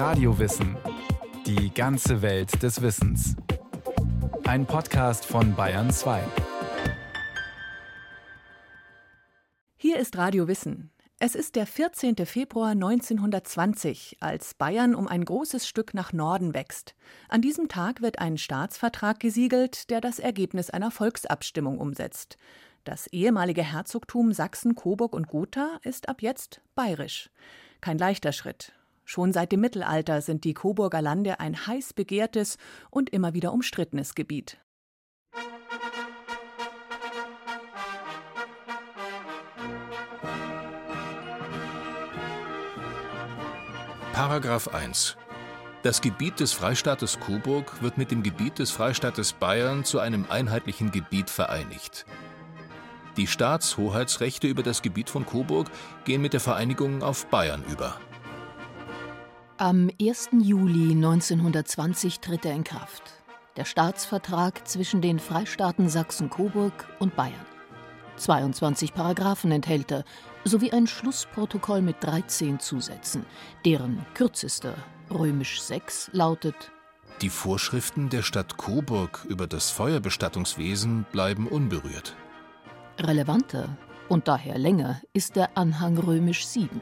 Radiowissen. Die ganze Welt des Wissens. Ein Podcast von Bayern 2. Hier ist Radio Wissen. Es ist der 14. Februar 1920, als Bayern um ein großes Stück nach Norden wächst. An diesem Tag wird ein Staatsvertrag gesiegelt, der das Ergebnis einer Volksabstimmung umsetzt. Das ehemalige Herzogtum Sachsen, Coburg und Gotha ist ab jetzt bayerisch. Kein leichter Schritt. Schon seit dem Mittelalter sind die Coburger Lande ein heiß begehrtes und immer wieder umstrittenes Gebiet. Paragraph 1 Das Gebiet des Freistaates Coburg wird mit dem Gebiet des Freistaates Bayern zu einem einheitlichen Gebiet vereinigt. Die Staatshoheitsrechte über das Gebiet von Coburg gehen mit der Vereinigung auf Bayern über. Am 1. Juli 1920 tritt er in Kraft. Der Staatsvertrag zwischen den Freistaaten Sachsen-Coburg und Bayern. 22 Paragraphen enthält er, sowie ein Schlussprotokoll mit 13 Zusätzen, deren kürzester, römisch 6, lautet Die Vorschriften der Stadt Coburg über das Feuerbestattungswesen bleiben unberührt. Relevanter und daher länger ist der Anhang römisch 7.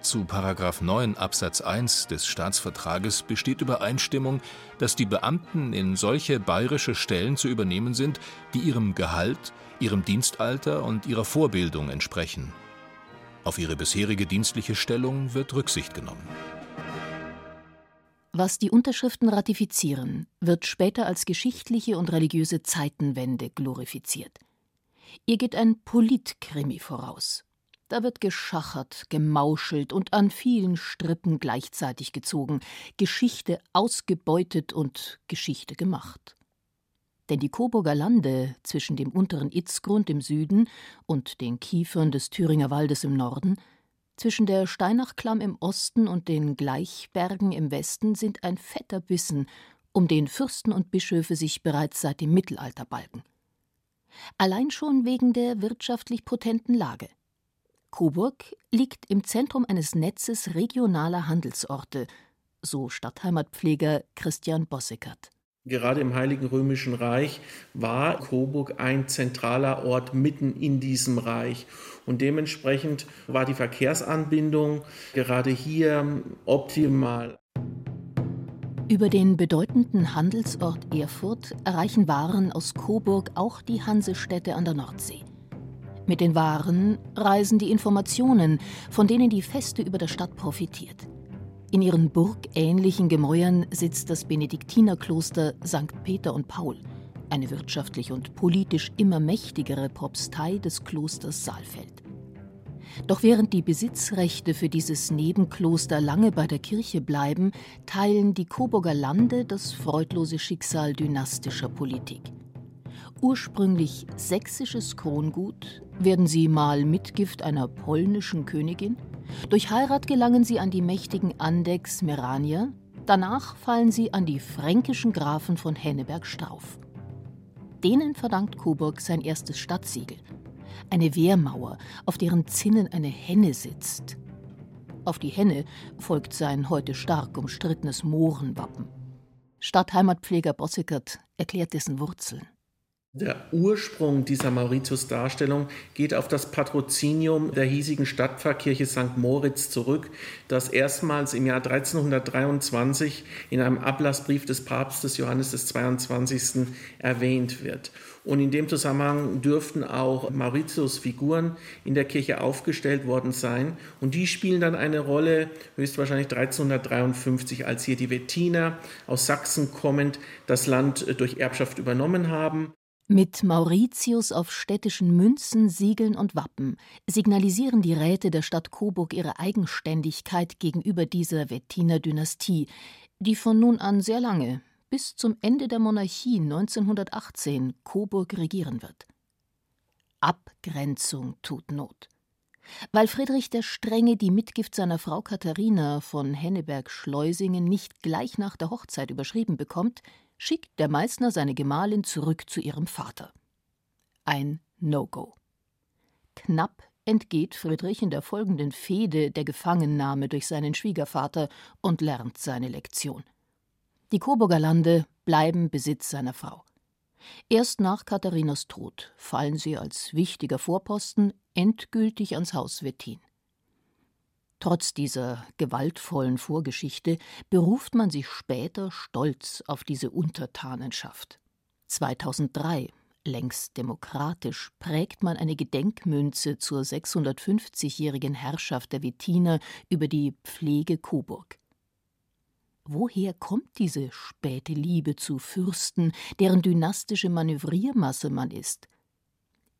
Zu Paragraph 9 Absatz 1 des Staatsvertrages besteht Übereinstimmung, dass die Beamten in solche bayerische Stellen zu übernehmen sind, die ihrem Gehalt, ihrem Dienstalter und ihrer Vorbildung entsprechen. Auf ihre bisherige dienstliche Stellung wird Rücksicht genommen. Was die Unterschriften ratifizieren, wird später als geschichtliche und religiöse Zeitenwende glorifiziert. Ihr geht ein Politkrimi voraus. Da wird geschachert, gemauschelt und an vielen Strippen gleichzeitig gezogen, Geschichte ausgebeutet und Geschichte gemacht. Denn die Coburger Lande zwischen dem unteren Itzgrund im Süden und den Kiefern des Thüringer Waldes im Norden, zwischen der Steinachklamm im Osten und den Gleichbergen im Westen sind ein fetter Bissen, um den Fürsten und Bischöfe sich bereits seit dem Mittelalter balgen. Allein schon wegen der wirtschaftlich potenten Lage. Coburg liegt im Zentrum eines Netzes regionaler Handelsorte, so Stadtheimatpfleger Christian Bossekert. Gerade im Heiligen Römischen Reich war Coburg ein zentraler Ort mitten in diesem Reich. Und dementsprechend war die Verkehrsanbindung gerade hier optimal. Über den bedeutenden Handelsort Erfurt erreichen Waren aus Coburg auch die Hansestädte an der Nordsee. Mit den Waren reisen die Informationen, von denen die Feste über der Stadt profitiert. In ihren burgähnlichen Gemäuern sitzt das Benediktinerkloster St. Peter und Paul, eine wirtschaftlich und politisch immer mächtigere Propstei des Klosters Saalfeld. Doch während die Besitzrechte für dieses Nebenkloster lange bei der Kirche bleiben, teilen die Coburger Lande das freudlose Schicksal dynastischer Politik. Ursprünglich sächsisches Krongut werden sie mal Mitgift einer polnischen Königin, durch Heirat gelangen sie an die mächtigen Andechs Meranier, danach fallen sie an die fränkischen Grafen von Henneberg-Strauf. Denen verdankt Coburg sein erstes Stadtsiegel. Eine Wehrmauer, auf deren Zinnen eine Henne sitzt. Auf die Henne folgt sein heute stark umstrittenes Mohrenwappen. Stadtheimatpfleger Bossikert erklärt dessen Wurzeln. Der Ursprung dieser Mauritius-Darstellung geht auf das Patrozinium der hiesigen Stadtpfarrkirche St. Moritz zurück, das erstmals im Jahr 1323 in einem Ablassbrief des Papstes Johannes des 22. erwähnt wird. Und in dem Zusammenhang dürften auch Mauritius-Figuren in der Kirche aufgestellt worden sein. Und die spielen dann eine Rolle, höchstwahrscheinlich 1353, als hier die Wettiner aus Sachsen kommend das Land durch Erbschaft übernommen haben. Mit Mauritius auf städtischen Münzen, Siegeln und Wappen signalisieren die Räte der Stadt Coburg ihre Eigenständigkeit gegenüber dieser Wettiner Dynastie, die von nun an sehr lange, bis zum Ende der Monarchie 1918, Coburg regieren wird. Abgrenzung tut Not. Weil Friedrich der Strenge die Mitgift seiner Frau Katharina von Henneberg-Schleusingen nicht gleich nach der Hochzeit überschrieben bekommt, schickt der Meißner seine Gemahlin zurück zu ihrem Vater. Ein No-Go. Knapp entgeht Friedrich in der folgenden Fehde der Gefangennahme durch seinen Schwiegervater und lernt seine Lektion. Die Coburger Lande bleiben Besitz seiner Frau. Erst nach Katharinas Tod fallen sie als wichtiger Vorposten endgültig ans Haus Wettin. Trotz dieser gewaltvollen Vorgeschichte beruft man sich später stolz auf diese Untertanenschaft. 2003, längst demokratisch, prägt man eine Gedenkmünze zur 650-jährigen Herrschaft der Wettiner über die Pflege Coburg. Woher kommt diese späte Liebe zu Fürsten, deren dynastische Manövriermasse man ist?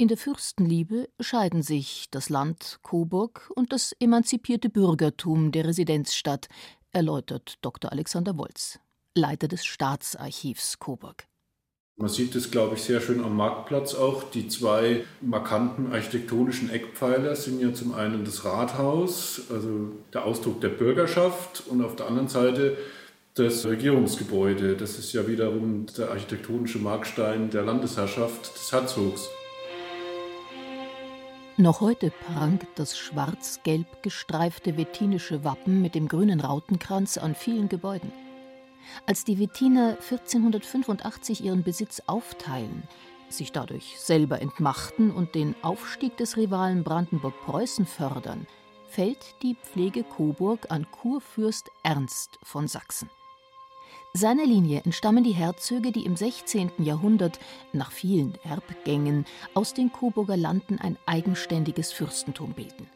In der Fürstenliebe scheiden sich das Land Coburg und das emanzipierte Bürgertum der Residenzstadt, erläutert Dr. Alexander Wolz, Leiter des Staatsarchivs Coburg. Man sieht es, glaube ich, sehr schön am Marktplatz auch. Die zwei markanten architektonischen Eckpfeiler sind ja zum einen das Rathaus, also der Ausdruck der Bürgerschaft, und auf der anderen Seite das Regierungsgebäude. Das ist ja wiederum der architektonische Markstein der Landesherrschaft des Herzogs. Noch heute prangt das schwarz-gelb gestreifte wettinische Wappen mit dem grünen Rautenkranz an vielen Gebäuden. Als die Wettiner 1485 ihren Besitz aufteilen, sich dadurch selber entmachten und den Aufstieg des Rivalen Brandenburg-Preußen fördern, fällt die Pflege Coburg an Kurfürst Ernst von Sachsen. Seiner Linie entstammen die Herzöge, die im 16. Jahrhundert nach vielen Erbgängen aus den Coburger Landen ein eigenständiges Fürstentum bilden.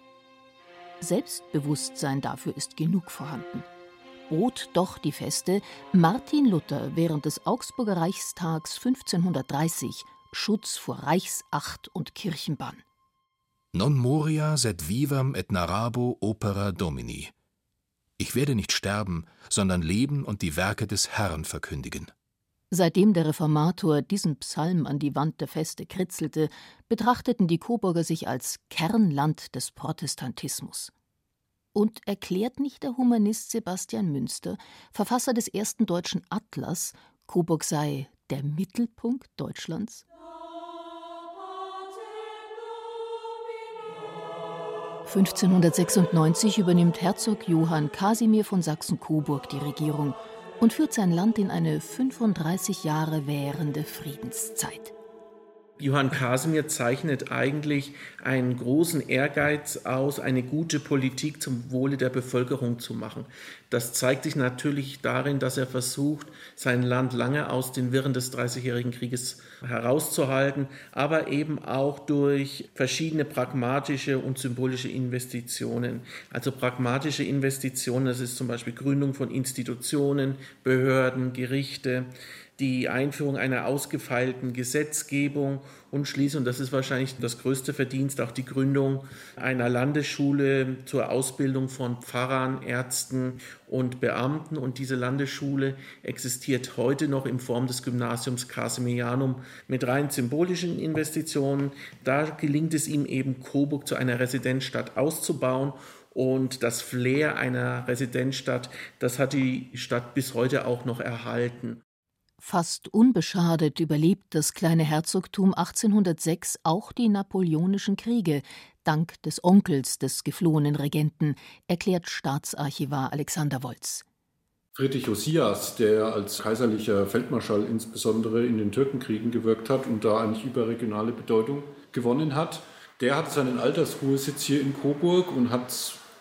Selbstbewusstsein dafür ist genug vorhanden. Bot doch die Feste Martin Luther während des Augsburger Reichstags 1530 Schutz vor Reichsacht und Kirchenbann. Non moria sed vivam et narrabo opera domini ich werde nicht sterben, sondern leben und die Werke des Herrn verkündigen. Seitdem der Reformator diesen Psalm an die Wand der Feste kritzelte, betrachteten die Coburger sich als Kernland des Protestantismus. Und erklärt nicht der Humanist Sebastian Münster, Verfasser des ersten deutschen Atlas, Coburg sei der Mittelpunkt Deutschlands? 1596 übernimmt Herzog Johann Kasimir von Sachsen-Coburg die Regierung und führt sein Land in eine 35 Jahre währende Friedenszeit. Johann Kasimir zeichnet eigentlich einen großen Ehrgeiz aus, eine gute Politik zum Wohle der Bevölkerung zu machen. Das zeigt sich natürlich darin, dass er versucht, sein Land lange aus den Wirren des Dreißigjährigen Krieges herauszuhalten, aber eben auch durch verschiedene pragmatische und symbolische Investitionen. Also pragmatische Investitionen, das ist zum Beispiel Gründung von Institutionen, Behörden, Gerichte, die Einführung einer ausgefeilten Gesetzgebung und schließlich, und das ist wahrscheinlich das größte Verdienst, auch die Gründung einer Landesschule zur Ausbildung von Pfarrern, Ärzten und Beamten. Und diese Landesschule existiert heute noch in Form des Gymnasiums Casimirianum mit rein symbolischen Investitionen. Da gelingt es ihm eben, Coburg zu einer Residenzstadt auszubauen und das Flair einer Residenzstadt, das hat die Stadt bis heute auch noch erhalten. Fast unbeschadet überlebt das kleine Herzogtum 1806 auch die Napoleonischen Kriege, dank des Onkels des geflohenen Regenten, erklärt Staatsarchivar Alexander Wolz. Friedrich Osias, der als kaiserlicher Feldmarschall insbesondere in den Türkenkriegen gewirkt hat und da eigentlich überregionale Bedeutung gewonnen hat, der hat seinen Altersruhesitz hier in Coburg und hat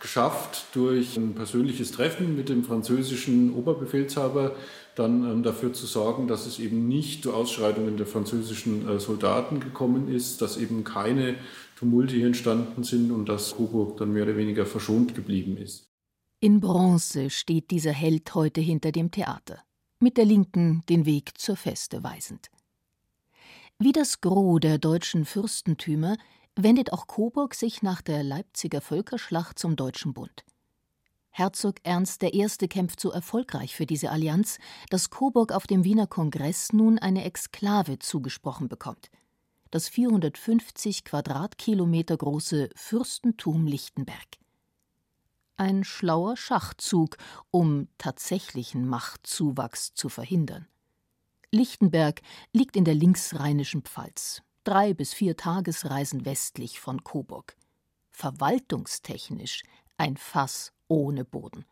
geschafft, durch ein persönliches Treffen mit dem französischen Oberbefehlshaber dann ähm, dafür zu sorgen, dass es eben nicht zu Ausschreitungen der französischen äh, Soldaten gekommen ist, dass eben keine Tumulte hier entstanden sind und dass Coburg dann mehr oder weniger verschont geblieben ist. In Bronze steht dieser Held heute hinter dem Theater, mit der Linken den Weg zur Feste weisend. Wie das Gros der deutschen Fürstentümer wendet auch Coburg sich nach der Leipziger Völkerschlacht zum Deutschen Bund. Herzog Ernst I. kämpft so erfolgreich für diese Allianz, dass Coburg auf dem Wiener Kongress nun eine Exklave zugesprochen bekommt. Das 450 Quadratkilometer große Fürstentum Lichtenberg. Ein schlauer Schachzug, um tatsächlichen Machtzuwachs zu verhindern. Lichtenberg liegt in der linksrheinischen Pfalz, drei bis vier Tagesreisen westlich von Coburg. verwaltungstechnisch ein Fass ohne Boden.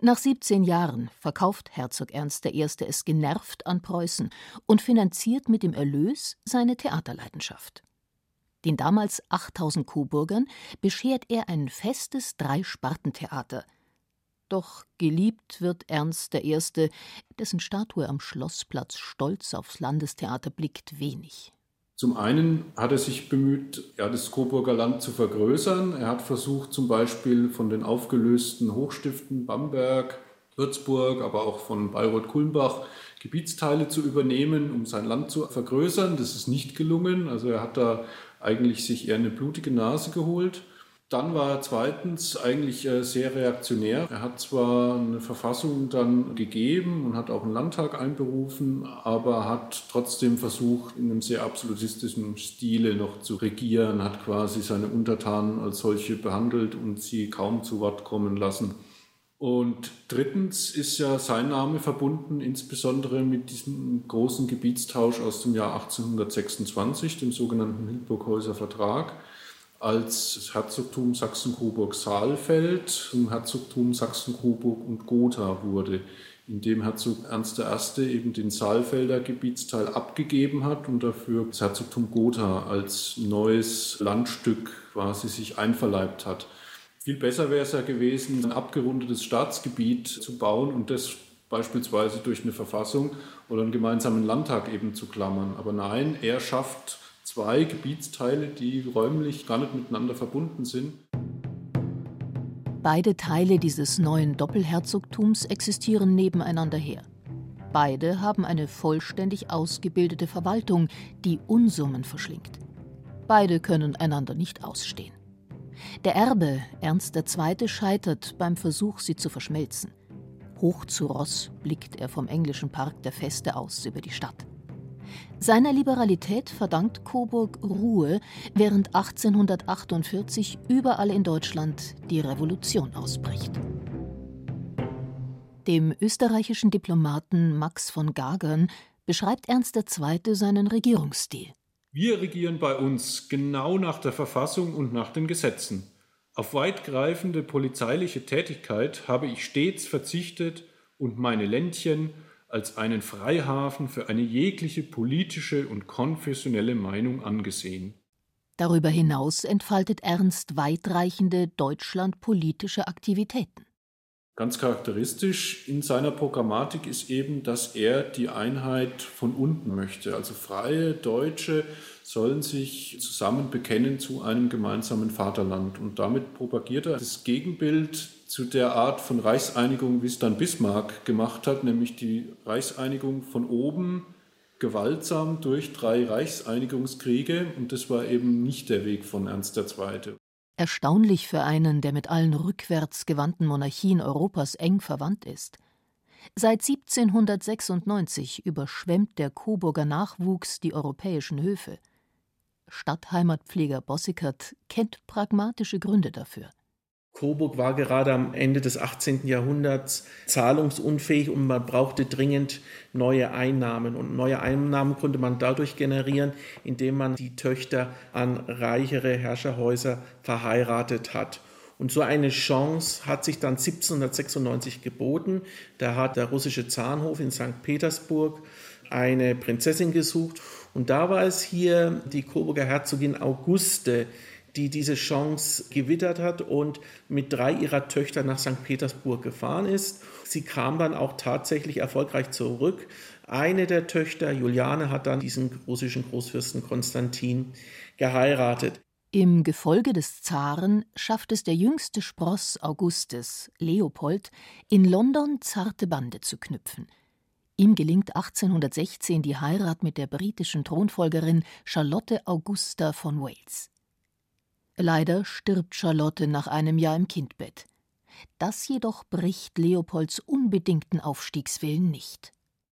Nach 17 Jahren verkauft Herzog Ernst I. es genervt an Preußen und finanziert mit dem Erlös seine Theaterleidenschaft. Den damals 8000 Coburgern beschert er ein festes Dreispartentheater. Doch geliebt wird Ernst I., dessen Statue am Schlossplatz stolz aufs Landestheater blickt, wenig. Zum einen hat er sich bemüht, ja, das Coburger Land zu vergrößern. Er hat versucht, zum Beispiel von den aufgelösten Hochstiften Bamberg, Würzburg, aber auch von Bayreuth-Kulmbach Gebietsteile zu übernehmen, um sein Land zu vergrößern. Das ist nicht gelungen. Also er hat da eigentlich sich eher eine blutige Nase geholt. Dann war er zweitens eigentlich äh, sehr reaktionär. Er hat zwar eine Verfassung dann gegeben und hat auch einen Landtag einberufen, aber hat trotzdem versucht, in einem sehr absolutistischen Stile noch zu regieren, hat quasi seine Untertanen als solche behandelt und sie kaum zu Wort kommen lassen. Und drittens ist ja sein Name verbunden insbesondere mit diesem großen Gebietstausch aus dem Jahr 1826, dem sogenannten Hildburghäuser Vertrag als Herzogtum Sachsen-Coburg-Saalfeld zum Herzogtum Sachsen-Coburg und Gotha wurde, indem Herzog Ernst I. eben den Saalfelder Gebietsteil abgegeben hat und dafür das Herzogtum Gotha als neues Landstück quasi sich einverleibt hat. Viel besser wäre es ja gewesen, ein abgerundetes Staatsgebiet zu bauen und das beispielsweise durch eine Verfassung oder einen gemeinsamen Landtag eben zu klammern. Aber nein, er schafft zwei Gebietsteile, die räumlich gar nicht miteinander verbunden sind. Beide Teile dieses neuen Doppelherzogtums existieren nebeneinander her. Beide haben eine vollständig ausgebildete Verwaltung, die Unsummen verschlingt. Beide können einander nicht ausstehen. Der Erbe, Ernst II., scheitert beim Versuch, sie zu verschmelzen. Hoch zu Ross blickt er vom englischen Park der Feste aus über die Stadt. Seiner Liberalität verdankt Coburg Ruhe, während 1848 überall in Deutschland die Revolution ausbricht. Dem österreichischen Diplomaten Max von Gagern beschreibt Ernst II. seinen Regierungsstil. Wir regieren bei uns genau nach der Verfassung und nach den Gesetzen. Auf weitgreifende polizeiliche Tätigkeit habe ich stets verzichtet und meine Ländchen als einen Freihafen für eine jegliche politische und konfessionelle Meinung angesehen. Darüber hinaus entfaltet Ernst weitreichende deutschlandpolitische Aktivitäten. Ganz charakteristisch in seiner Programmatik ist eben, dass er die Einheit von unten möchte. Also freie Deutsche sollen sich zusammen bekennen zu einem gemeinsamen Vaterland. Und damit propagiert er das Gegenbild zu der Art von Reichseinigung, wie es dann Bismarck gemacht hat, nämlich die Reichseinigung von oben, gewaltsam durch drei Reichseinigungskriege. Und das war eben nicht der Weg von Ernst II. Erstaunlich für einen, der mit allen rückwärts gewandten Monarchien Europas eng verwandt ist. Seit 1796 überschwemmt der Coburger Nachwuchs die europäischen Höfe. Stadtheimatpfleger Bossikert kennt pragmatische Gründe dafür. Coburg war gerade am Ende des 18. Jahrhunderts zahlungsunfähig und man brauchte dringend neue Einnahmen. Und neue Einnahmen konnte man dadurch generieren, indem man die Töchter an reichere Herrscherhäuser verheiratet hat. Und so eine Chance hat sich dann 1796 geboten. Da hat der russische Zahnhof in St. Petersburg eine Prinzessin gesucht. Und da war es hier die Coburger Herzogin Auguste, die diese Chance gewittert hat und mit drei ihrer Töchter nach St. Petersburg gefahren ist. Sie kam dann auch tatsächlich erfolgreich zurück. Eine der Töchter, Juliane, hat dann diesen russischen Großfürsten Konstantin geheiratet. Im Gefolge des Zaren schafft es der jüngste Spross Augustes, Leopold, in London zarte Bande zu knüpfen. Ihm gelingt 1816 die Heirat mit der britischen Thronfolgerin Charlotte Augusta von Wales. Leider stirbt Charlotte nach einem Jahr im Kindbett. Das jedoch bricht Leopolds unbedingten Aufstiegswillen nicht.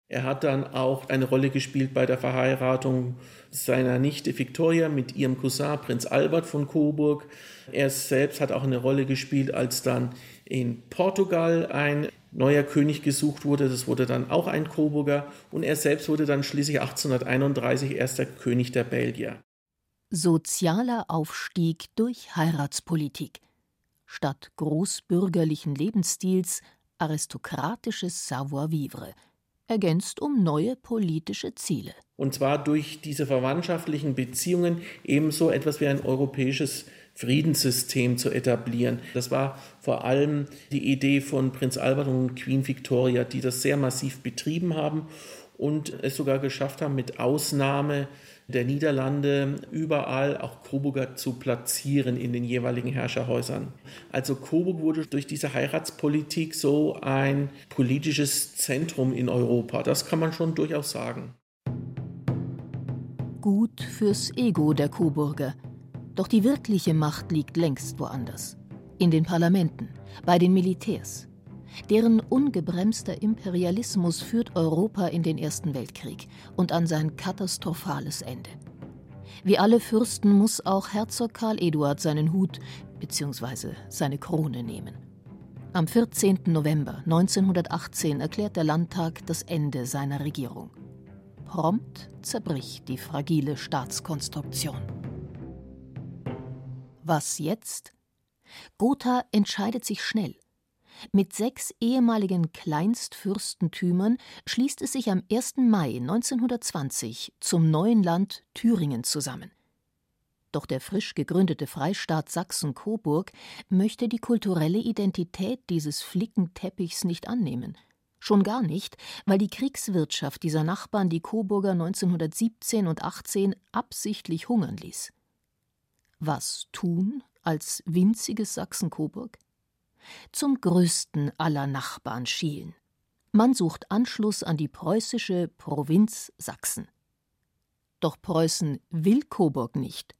Er hat dann auch eine Rolle gespielt bei der Verheiratung seiner Nichte Victoria mit ihrem Cousin Prinz Albert von Coburg. Er selbst hat auch eine Rolle gespielt, als dann in Portugal ein neuer König gesucht wurde. Das wurde dann auch ein Coburger. Und er selbst wurde dann schließlich 1831 erster König der Belgier. Sozialer Aufstieg durch Heiratspolitik. Statt großbürgerlichen Lebensstils aristokratisches Savoir-vivre, ergänzt um neue politische Ziele. Und zwar durch diese verwandtschaftlichen Beziehungen ebenso etwas wie ein europäisches Friedenssystem zu etablieren. Das war vor allem die Idee von Prinz Albert und Queen Victoria, die das sehr massiv betrieben haben und es sogar geschafft haben, mit Ausnahme der Niederlande überall auch Coburger zu platzieren in den jeweiligen Herrscherhäusern. Also Coburg wurde durch diese Heiratspolitik so ein politisches Zentrum in Europa. Das kann man schon durchaus sagen. Gut fürs Ego der Coburger. Doch die wirkliche Macht liegt längst woanders. In den Parlamenten, bei den Militärs. Deren ungebremster Imperialismus führt Europa in den Ersten Weltkrieg und an sein katastrophales Ende. Wie alle Fürsten muss auch Herzog Karl Eduard seinen Hut bzw. seine Krone nehmen. Am 14. November 1918 erklärt der Landtag das Ende seiner Regierung. Prompt zerbricht die fragile Staatskonstruktion. Was jetzt? Gotha entscheidet sich schnell. Mit sechs ehemaligen Kleinstfürstentümern schließt es sich am 1. Mai 1920 zum neuen Land Thüringen zusammen. Doch der frisch gegründete Freistaat Sachsen-Coburg möchte die kulturelle Identität dieses Flickenteppichs nicht annehmen. Schon gar nicht, weil die Kriegswirtschaft dieser Nachbarn die Coburger 1917 und 18 absichtlich hungern ließ. Was tun als winziges Sachsen-Coburg? Zum größten aller Nachbarn schielen. Man sucht Anschluss an die preußische Provinz Sachsen. Doch Preußen will Coburg nicht.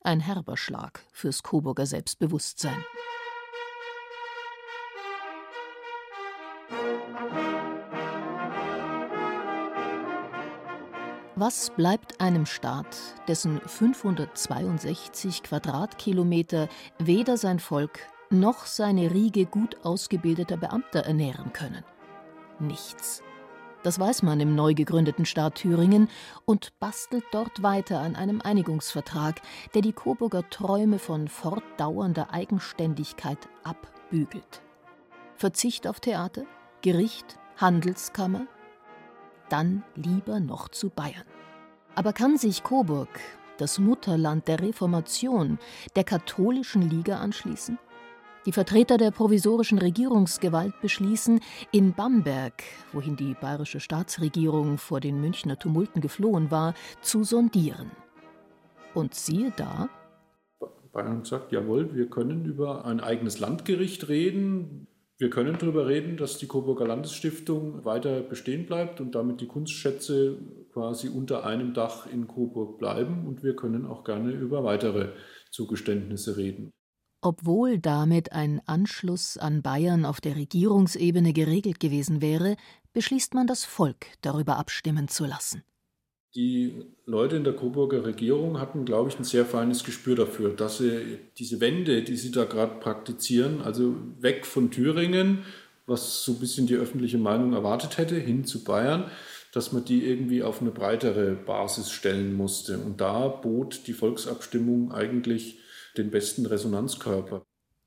Ein herber Schlag fürs Coburger Selbstbewusstsein. Was bleibt einem Staat, dessen 562 Quadratkilometer weder sein Volk noch seine Riege gut ausgebildeter Beamter ernähren können? Nichts. Das weiß man im neu gegründeten Staat Thüringen und bastelt dort weiter an einem Einigungsvertrag, der die Coburger Träume von fortdauernder Eigenständigkeit abbügelt. Verzicht auf Theater, Gericht, Handelskammer, dann lieber noch zu Bayern. Aber kann sich Coburg, das Mutterland der Reformation, der katholischen Liga anschließen? Die Vertreter der provisorischen Regierungsgewalt beschließen, in Bamberg, wohin die bayerische Staatsregierung vor den Münchner Tumulten geflohen war, zu sondieren. Und siehe da, Bayern sagt, jawohl, wir können über ein eigenes Landgericht reden. Wir können darüber reden, dass die Coburger Landesstiftung weiter bestehen bleibt und damit die Kunstschätze quasi unter einem Dach in Coburg bleiben. Und wir können auch gerne über weitere Zugeständnisse reden. Obwohl damit ein Anschluss an Bayern auf der Regierungsebene geregelt gewesen wäre, beschließt man das Volk darüber abstimmen zu lassen. Die Leute in der Coburger Regierung hatten, glaube ich, ein sehr feines Gespür dafür, dass sie diese Wende, die sie da gerade praktizieren, also weg von Thüringen, was so ein bisschen die öffentliche Meinung erwartet hätte, hin zu Bayern, dass man die irgendwie auf eine breitere Basis stellen musste. Und da bot die Volksabstimmung eigentlich den besten Resonanzkörper.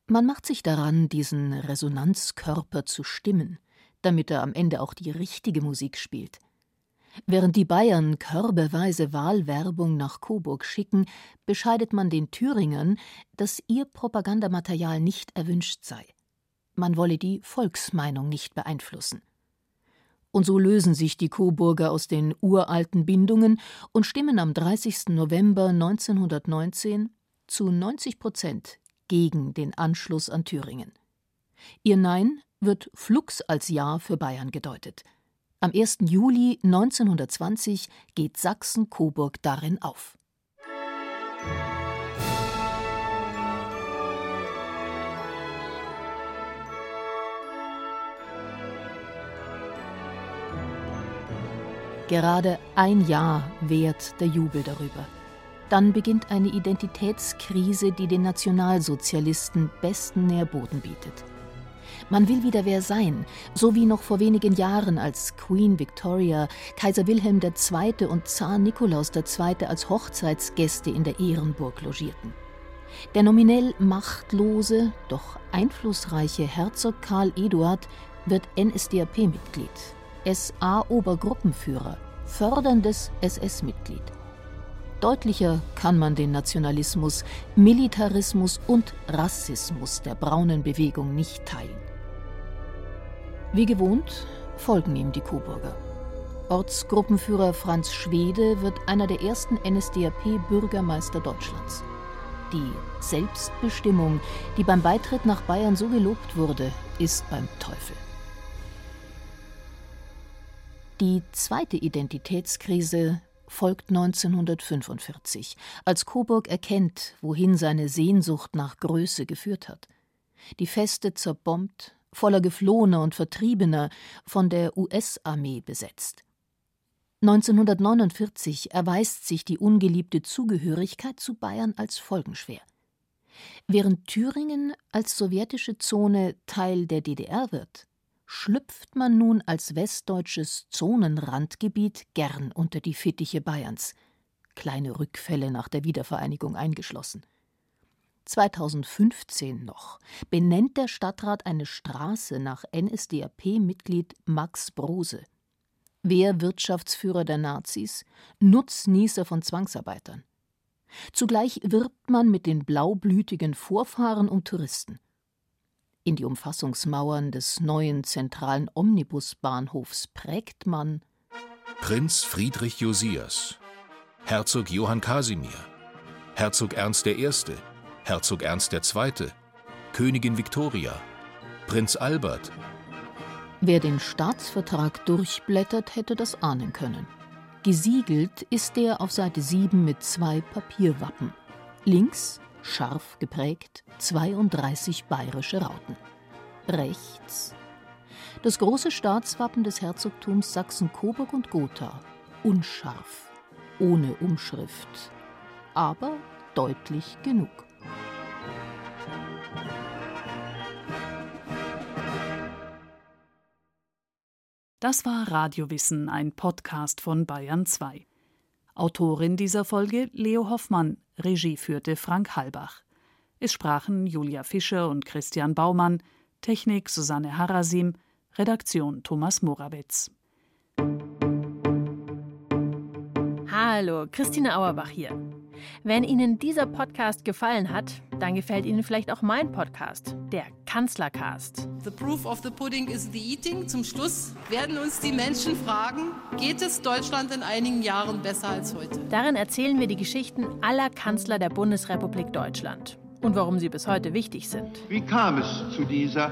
Man macht sich daran, diesen Resonanzkörper zu stimmen, damit er am Ende auch die richtige Musik spielt. Während die Bayern körbeweise Wahlwerbung nach Coburg schicken, bescheidet man den Thüringern, dass ihr Propagandamaterial nicht erwünscht sei. Man wolle die Volksmeinung nicht beeinflussen. Und so lösen sich die Coburger aus den uralten Bindungen und stimmen am 30. November 1919 zu 90 Prozent gegen den Anschluss an Thüringen. Ihr Nein wird flugs als Ja für Bayern gedeutet – am 1. Juli 1920 geht Sachsen-Coburg darin auf. Gerade ein Jahr währt der Jubel darüber. Dann beginnt eine Identitätskrise, die den Nationalsozialisten besten Nährboden bietet. Man will wieder wer sein, so wie noch vor wenigen Jahren, als Queen Victoria, Kaiser Wilhelm II. und Zar Nikolaus II. als Hochzeitsgäste in der Ehrenburg logierten. Der nominell machtlose, doch einflussreiche Herzog Karl Eduard wird NSDAP-Mitglied, SA-Obergruppenführer, förderndes SS-Mitglied. Deutlicher kann man den Nationalismus, Militarismus und Rassismus der braunen Bewegung nicht teilen. Wie gewohnt folgen ihm die Coburger. Ortsgruppenführer Franz Schwede wird einer der ersten NSDAP-Bürgermeister Deutschlands. Die Selbstbestimmung, die beim Beitritt nach Bayern so gelobt wurde, ist beim Teufel. Die zweite Identitätskrise folgt 1945, als Coburg erkennt, wohin seine Sehnsucht nach Größe geführt hat. Die Feste zerbombt, voller Geflohener und Vertriebener, von der US-Armee besetzt. 1949 erweist sich die ungeliebte Zugehörigkeit zu Bayern als folgenschwer. Während Thüringen als sowjetische Zone Teil der DDR wird, schlüpft man nun als westdeutsches Zonenrandgebiet gern unter die Fittiche Bayerns, kleine Rückfälle nach der Wiedervereinigung eingeschlossen. 2015 noch benennt der Stadtrat eine Straße nach NSDAP-Mitglied Max Brose. Wehrwirtschaftsführer der Nazis, Nutznießer von Zwangsarbeitern. Zugleich wirbt man mit den blaublütigen Vorfahren um Touristen. In die Umfassungsmauern des neuen zentralen Omnibusbahnhofs prägt man Prinz Friedrich Josias, Herzog Johann Kasimir, Herzog Ernst I., Herzog Ernst II., Königin Victoria, Prinz Albert. Wer den Staatsvertrag durchblättert, hätte das ahnen können. Gesiegelt ist er auf Seite 7 mit zwei Papierwappen. Links scharf geprägt, 32 bayerische Rauten. Rechts das große Staatswappen des Herzogtums Sachsen-Coburg und Gotha, unscharf, ohne Umschrift, aber deutlich genug. Das war Radiowissen, ein Podcast von Bayern 2. Autorin dieser Folge Leo Hoffmann, Regie führte Frank Halbach. Es sprachen Julia Fischer und Christian Baumann, Technik Susanne Harasim, Redaktion Thomas Morawitz. Hallo, Christine Auerbach hier. Wenn Ihnen dieser Podcast gefallen hat, dann gefällt Ihnen vielleicht auch mein Podcast, der Kanzlercast. The proof of the pudding is the eating. Zum Schluss werden uns die Menschen fragen, geht es Deutschland in einigen Jahren besser als heute? Darin erzählen wir die Geschichten aller Kanzler der Bundesrepublik Deutschland und warum sie bis heute wichtig sind. Wie kam es zu dieser